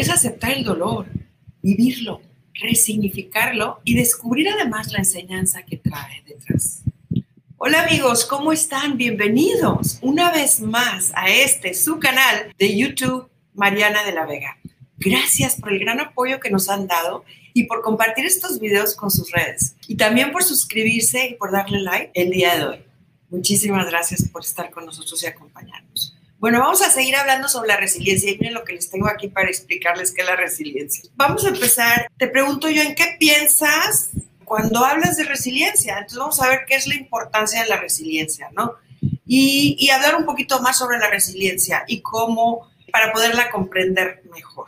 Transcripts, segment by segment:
es aceptar el dolor, vivirlo, resignificarlo y descubrir además la enseñanza que trae detrás. Hola amigos, ¿cómo están? Bienvenidos una vez más a este, su canal de YouTube, Mariana de la Vega. Gracias por el gran apoyo que nos han dado y por compartir estos videos con sus redes. Y también por suscribirse y por darle like el día de hoy. Muchísimas gracias por estar con nosotros y acompañarnos. Bueno, vamos a seguir hablando sobre la resiliencia y miren lo que les tengo aquí para explicarles qué es la resiliencia. Vamos a empezar. Te pregunto yo, ¿en qué piensas cuando hablas de resiliencia? Entonces vamos a ver qué es la importancia de la resiliencia, ¿no? Y, y hablar un poquito más sobre la resiliencia y cómo, para poderla comprender mejor.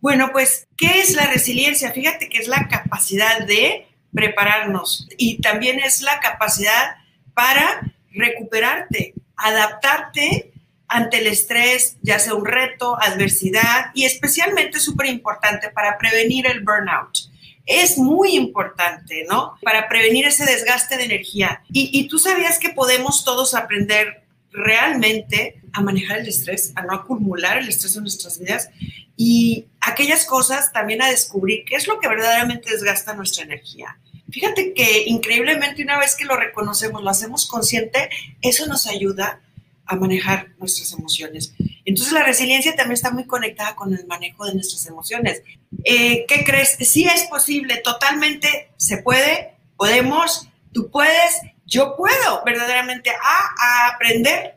Bueno, pues, ¿qué es la resiliencia? Fíjate que es la capacidad de prepararnos y también es la capacidad para recuperarte, adaptarte ante el estrés, ya sea un reto, adversidad y especialmente súper importante para prevenir el burnout. Es muy importante, ¿no? Para prevenir ese desgaste de energía. Y, y tú sabías que podemos todos aprender realmente a manejar el estrés, a no acumular el estrés en nuestras vidas y aquellas cosas también a descubrir qué es lo que verdaderamente desgasta nuestra energía. Fíjate que increíblemente una vez que lo reconocemos, lo hacemos consciente, eso nos ayuda a manejar nuestras emociones. Entonces la resiliencia también está muy conectada con el manejo de nuestras emociones. Eh, ¿Qué crees? Sí es posible, totalmente se puede, podemos, tú puedes, yo puedo verdaderamente a, aprender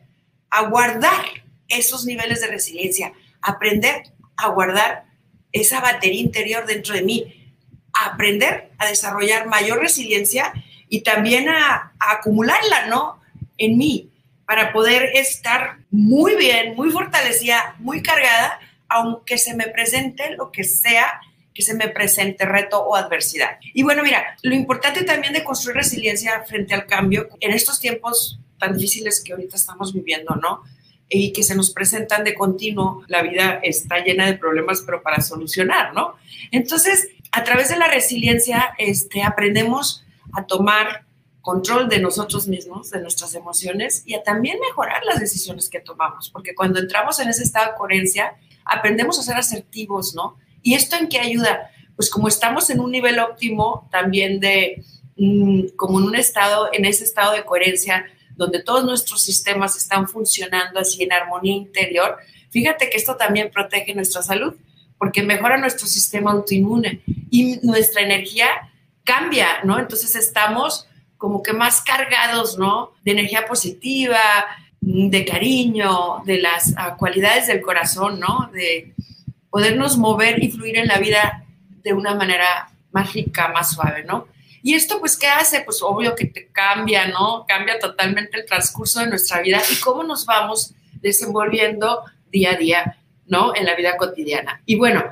a guardar esos niveles de resiliencia, aprender a guardar esa batería interior dentro de mí, aprender a desarrollar mayor resiliencia y también a acumularla, ¿no? En mí para poder estar muy bien, muy fortalecida, muy cargada, aunque se me presente lo que sea que se me presente reto o adversidad. Y bueno, mira, lo importante también de construir resiliencia frente al cambio en estos tiempos tan difíciles que ahorita estamos viviendo, ¿no? Y que se nos presentan de continuo, la vida está llena de problemas, pero para solucionar, ¿no? Entonces, a través de la resiliencia, este, aprendemos a tomar control de nosotros mismos, de nuestras emociones y a también mejorar las decisiones que tomamos, porque cuando entramos en ese estado de coherencia, aprendemos a ser asertivos, ¿no? ¿Y esto en qué ayuda? Pues como estamos en un nivel óptimo también de, mm, como en un estado, en ese estado de coherencia, donde todos nuestros sistemas están funcionando así en armonía interior, fíjate que esto también protege nuestra salud, porque mejora nuestro sistema autoinmune y nuestra energía cambia, ¿no? Entonces estamos como que más cargados, ¿no? De energía positiva, de cariño, de las ah, cualidades del corazón, ¿no? De podernos mover y fluir en la vida de una manera más rica, más suave, ¿no? Y esto, pues, ¿qué hace? Pues, obvio que te cambia, ¿no? Cambia totalmente el transcurso de nuestra vida y cómo nos vamos desenvolviendo día a día, ¿no? En la vida cotidiana. Y bueno,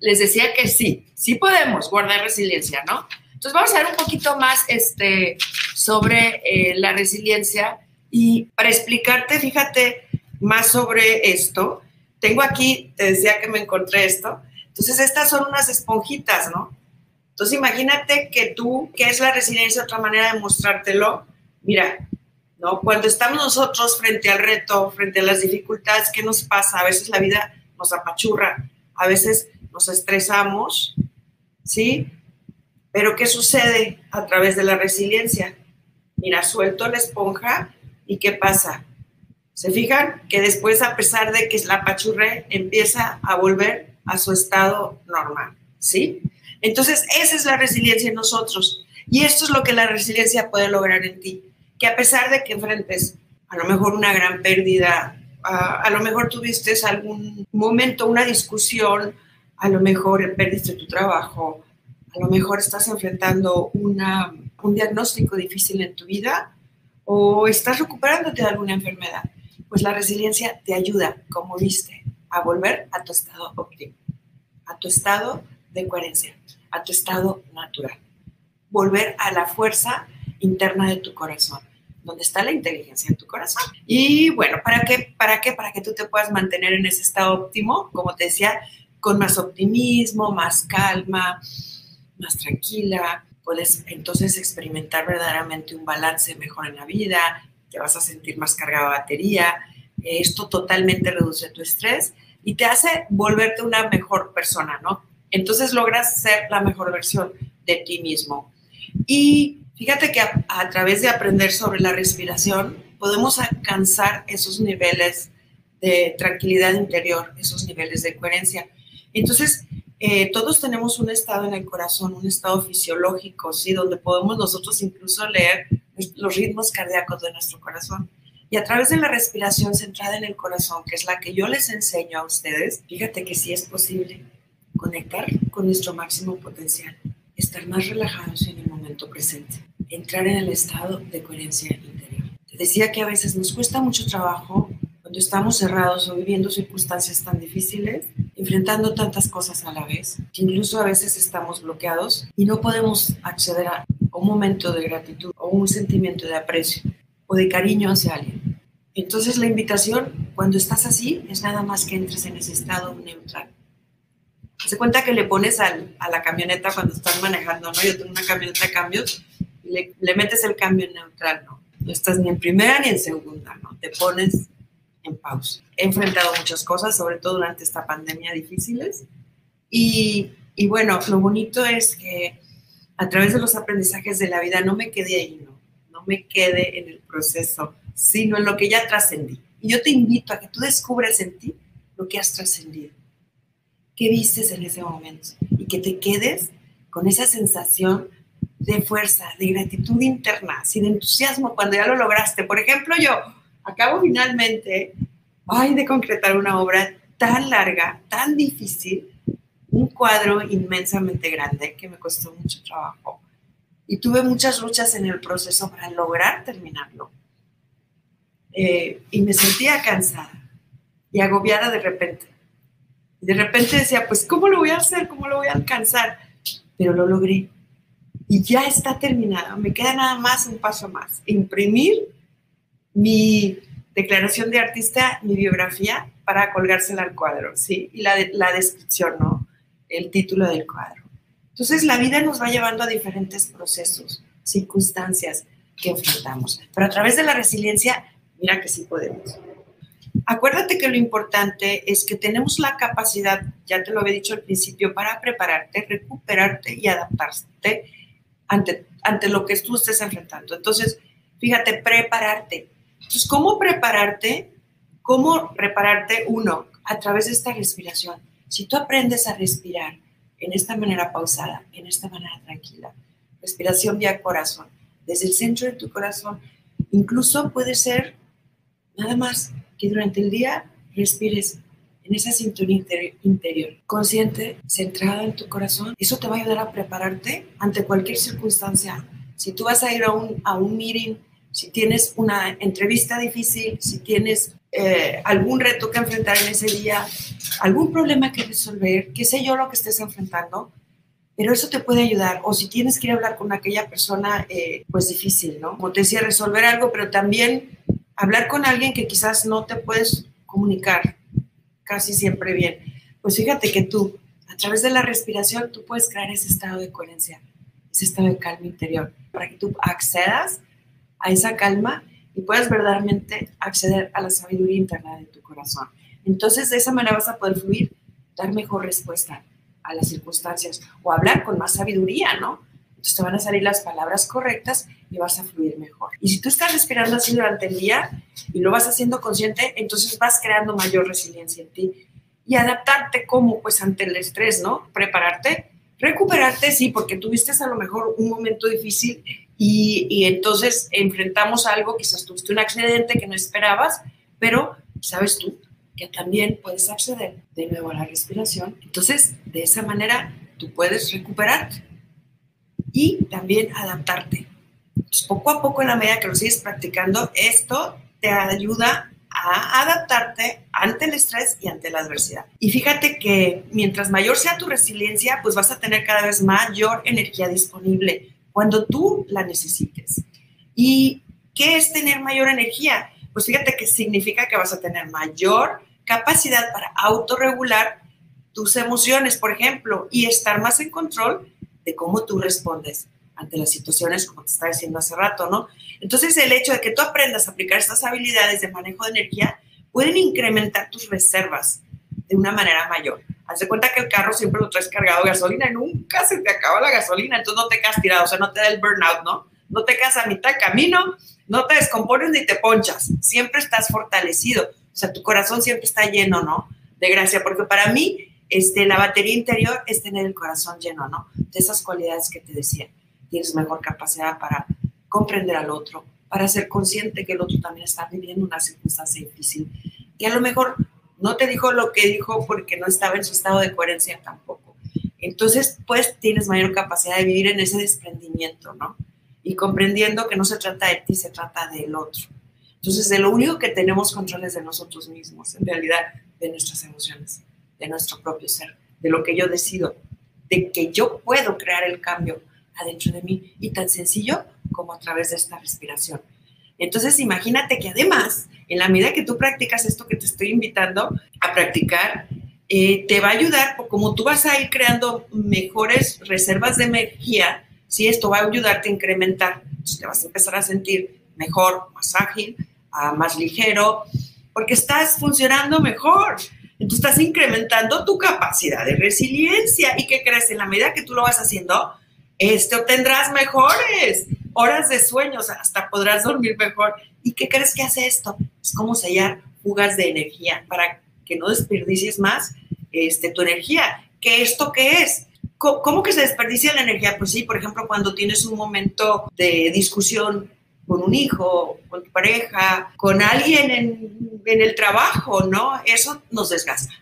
les decía que sí, sí podemos guardar resiliencia, ¿no? Entonces vamos a ver un poquito más este, sobre eh, la resiliencia y para explicarte, fíjate más sobre esto, tengo aquí, te decía que me encontré esto, entonces estas son unas esponjitas, ¿no? Entonces imagínate que tú, ¿qué es la resiliencia? Otra manera de mostrártelo, mira, ¿no? Cuando estamos nosotros frente al reto, frente a las dificultades, ¿qué nos pasa? A veces la vida nos apachurra, a veces nos estresamos, ¿sí? Pero ¿qué sucede a través de la resiliencia? Mira, suelto la esponja y ¿qué pasa? Se fijan que después, a pesar de que la pachurre, empieza a volver a su estado normal, ¿sí? Entonces, esa es la resiliencia en nosotros. Y esto es lo que la resiliencia puede lograr en ti. Que a pesar de que enfrentes a lo mejor una gran pérdida, a, a lo mejor tuviste algún momento, una discusión, a lo mejor perdiste tu trabajo, a lo mejor estás enfrentando una, un diagnóstico difícil en tu vida o estás recuperándote de alguna enfermedad. Pues la resiliencia te ayuda, como viste, a volver a tu estado óptimo, a tu estado de coherencia, a tu estado natural. Volver a la fuerza interna de tu corazón, donde está la inteligencia en tu corazón. Y bueno, ¿para qué? ¿Para qué? Para que tú te puedas mantener en ese estado óptimo, como te decía, con más optimismo, más calma, más tranquila, puedes entonces experimentar verdaderamente un balance mejor en la vida, te vas a sentir más cargada de batería, esto totalmente reduce tu estrés y te hace volverte una mejor persona, ¿no? Entonces logras ser la mejor versión de ti mismo. Y fíjate que a, través de aprender sobre la respiración podemos alcanzar esos niveles de tranquilidad interior, esos niveles de coherencia. Entonces, eh, todos tenemos un estado en el corazón, un estado fisiológico, ¿sí? Donde podemos nosotros incluso leer los ritmos cardíacos de nuestro corazón. Y a través de la respiración centrada en el corazón, que es la que yo les enseño a ustedes, fíjate que sí es posible conectar con nuestro máximo potencial, estar más relajados en el momento presente, entrar en el estado de coherencia interior. Te decía que a veces nos cuesta mucho trabajo cuando estamos cerrados o viviendo circunstancias tan difíciles, enfrentando tantas cosas a la vez, incluso a veces estamos bloqueados y no podemos acceder a un momento de gratitud o un sentimiento de aprecio o de cariño hacia alguien. Entonces la invitación cuando estás así es nada más que entres en ese estado neutral. Se cuenta que le pones a la camioneta cuando estás manejando, ¿no? Yo tengo una camioneta de cambios, le, le metes el cambio en neutral, ¿no? No estás ni en primera ni en segunda, ¿no? Te pones en pausa. He enfrentado muchas cosas, sobre todo durante esta pandemia difíciles. Y, y, bueno, lo bonito es que a través de los aprendizajes de la vida no me quedé ahí, no, no me quedé en el proceso, sino en lo que ya trascendí. Y yo te invito a que tú descubras en ti lo que has trascendido, qué vistes en ese momento y que te quedes con esa sensación de fuerza, de gratitud interna, sin entusiasmo cuando ya lo lograste. Por ejemplo, yo acabo finalmente ay, de concretar una obra tan larga, tan difícil, un cuadro inmensamente grande que me costó mucho trabajo. Y tuve muchas luchas en el proceso para lograr terminarlo. Eh, y me sentía cansada y agobiada de repente. de repente decía, pues, ¿cómo lo voy a hacer? ¿Cómo lo voy a alcanzar? Pero lo logré. Y ya está terminado. Me queda nada más un paso más. Imprimir mi declaración de artista, mi biografía, para colgársela al cuadro, ¿sí? Y la, la descripción, ¿no? El título del cuadro. Entonces, la vida nos va llevando a diferentes procesos, circunstancias que enfrentamos. Pero a través de la resiliencia, mira que sí podemos. Acuérdate que lo importante es que tenemos la capacidad, ya te lo había dicho al principio, para prepararte, recuperarte y adaptarte ante, ante lo que tú estés enfrentando. Entonces, fíjate, prepararte. Entonces, ¿cómo prepararte? ¿Cómo prepararte? Uno, a través de esta respiración. Si tú aprendes a respirar en esta manera pausada, en esta manera tranquila, respiración vía corazón, desde el centro de tu corazón, incluso puede ser nada más que durante el día respires en esa sintonía interior, consciente, centrada en tu corazón. Eso te va a ayudar a prepararte ante cualquier circunstancia. Si tú vas a ir a un, a un meeting si tienes una entrevista difícil, si tienes eh, algún reto que enfrentar en ese día, algún problema que resolver, qué sé yo lo que estés enfrentando, pero eso te puede ayudar. O si tienes que ir a hablar con aquella persona, eh, pues difícil, ¿no? Como te decía, resolver algo, pero también hablar con alguien que quizás no te puedes comunicar casi siempre bien. Pues fíjate que tú, a través de la respiración, tú puedes crear ese estado de coherencia, ese estado de calma interior, para que tú accedas a esa calma y puedas verdaderamente acceder a la sabiduría interna de tu corazón. Entonces, de esa manera vas a poder fluir, dar mejor respuesta a las circunstancias o hablar con más sabiduría, ¿no? Entonces te van a salir las palabras correctas y vas a fluir mejor. Y si tú estás respirando así durante el día y lo vas haciendo consciente, entonces vas creando mayor resiliencia en ti. Y adaptarte como, pues ante el estrés, ¿no? Prepararte, recuperarte, sí, porque tuviste a lo mejor un momento difícil y, entonces enfrentamos algo, quizás tuviste un accidente que no esperabas, pero sabes tú que también puedes acceder de nuevo a la respiración. Entonces, de esa manera, tú puedes recuperarte y también adaptarte. poco a poco, en la medida que lo sigues practicando, esto te ayuda a adaptarte ante el estrés y ante la adversidad. Y fíjate que mientras mayor sea tu resiliencia, pues vas a tener cada vez mayor energía disponible cuando tú la necesites. ¿Y qué es tener mayor energía? Pues fíjate que significa que vas a tener mayor capacidad para autorregular tus emociones, por ejemplo, y estar más en control de cómo tú respondes ante las situaciones, como te estaba diciendo hace rato, ¿no? Entonces, el hecho de que tú aprendas a aplicar estas habilidades de manejo de energía pueden incrementar tus reservas de una manera mayor. Haz de cuenta que el carro siempre lo traes cargado de gasolina y nunca se te acaba la gasolina, entonces no te quedas tirado, o sea, no te da el burnout, ¿no? No te quedas a mitad de camino, no te descompones ni te ponchas, siempre estás fortalecido, o sea, tu corazón siempre está lleno, ¿no? De gracia, porque para mí, este, la batería interior es tener el corazón lleno, ¿no? De esas cualidades que te decía. Tienes mejor capacidad para comprender al otro, para ser consciente que el otro también está viviendo una circunstancia difícil. Y a lo mejor no te dijo lo que dijo porque no estaba en su estado de coherencia tampoco. Entonces, pues tienes mayor capacidad de vivir en ese desprendimiento, ¿no? Y comprendiendo que no se trata de ti, se trata del otro. Entonces, de lo único que tenemos control es de nosotros mismos, en realidad, de nuestras emociones, de nuestro propio ser, de lo que yo decido, de que yo puedo crear el cambio adentro de mí y tan sencillo como a través de esta respiración. Entonces, imagínate que además, en la medida que tú practicas esto que te estoy invitando a practicar, eh, te va a ayudar, como tú vas a ir creando mejores reservas de energía, si esto va a ayudarte a incrementar, entonces te vas a empezar a sentir mejor, más ágil, ah, más ligero, porque estás funcionando mejor. Entonces estás incrementando tu capacidad de resiliencia. Y que crees en la medida que tú lo vas haciendo, este obtendrás mejores horas de sueño, hasta podrás dormir mejor. ¿Y qué crees que hace esto? Es como sellar fugas de energía para que no desperdicies más este, tu energía. ¿Qué esto qué es? ¿Cómo que se desperdicia la energía? Pues sí, por ejemplo, cuando tienes un momento de discusión con un hijo, con tu pareja, con alguien en, en el trabajo, ¿no? Eso nos desgasta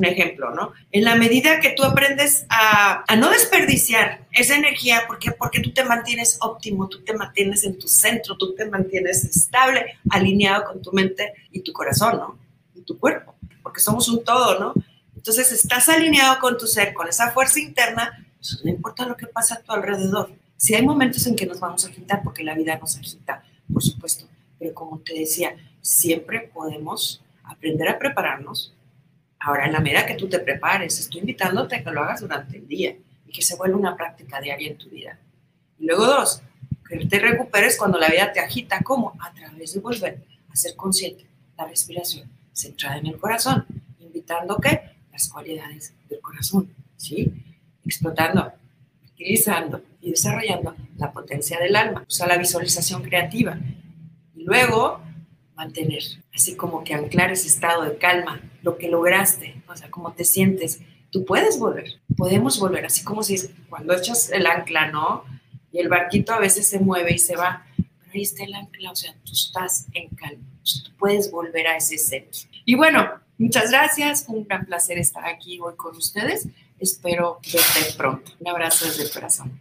un ejemplo, ¿no? En la medida que tú aprendes a, no desperdiciar esa energía, ¿por qué? Porque tú te mantienes óptimo, tú te mantienes en tu centro, tú te mantienes estable, alineado con tu mente y tu corazón, ¿no? Y tu cuerpo, porque somos un todo, ¿no? Entonces estás alineado con tu ser, con esa fuerza interna, pues no importa lo que pasa a tu alrededor. Si hay momentos en que nos vamos a agitar, porque la vida nos agita, por supuesto, pero como te decía, siempre podemos aprender a prepararnos Ahora, en la medida que tú te prepares, estoy invitándote a que lo hagas durante el día y que se vuelva una práctica diaria en tu vida. Y luego dos, que te recuperes cuando la vida te agita. ¿Cómo? A través de volver a ser consciente. La respiración centrada en el corazón, invitando que las cualidades del corazón, ¿sí? Explotando, utilizando y desarrollando la potencia del alma. Usa la visualización creativa. Y luego mantener, así como que anclar ese estado de calma, lo que lograste, o sea, cómo te sientes. Tú puedes volver, podemos volver, así como si cuando echas el ancla, ¿no? Y el barquito a veces se mueve y se va, pero ahí está el ancla, o sea, tú estás en calma, tú puedes volver a ese centro. Y bueno, muchas gracias, un gran placer estar aquí hoy con ustedes. Espero verte pronto. Un abrazo desde el corazón.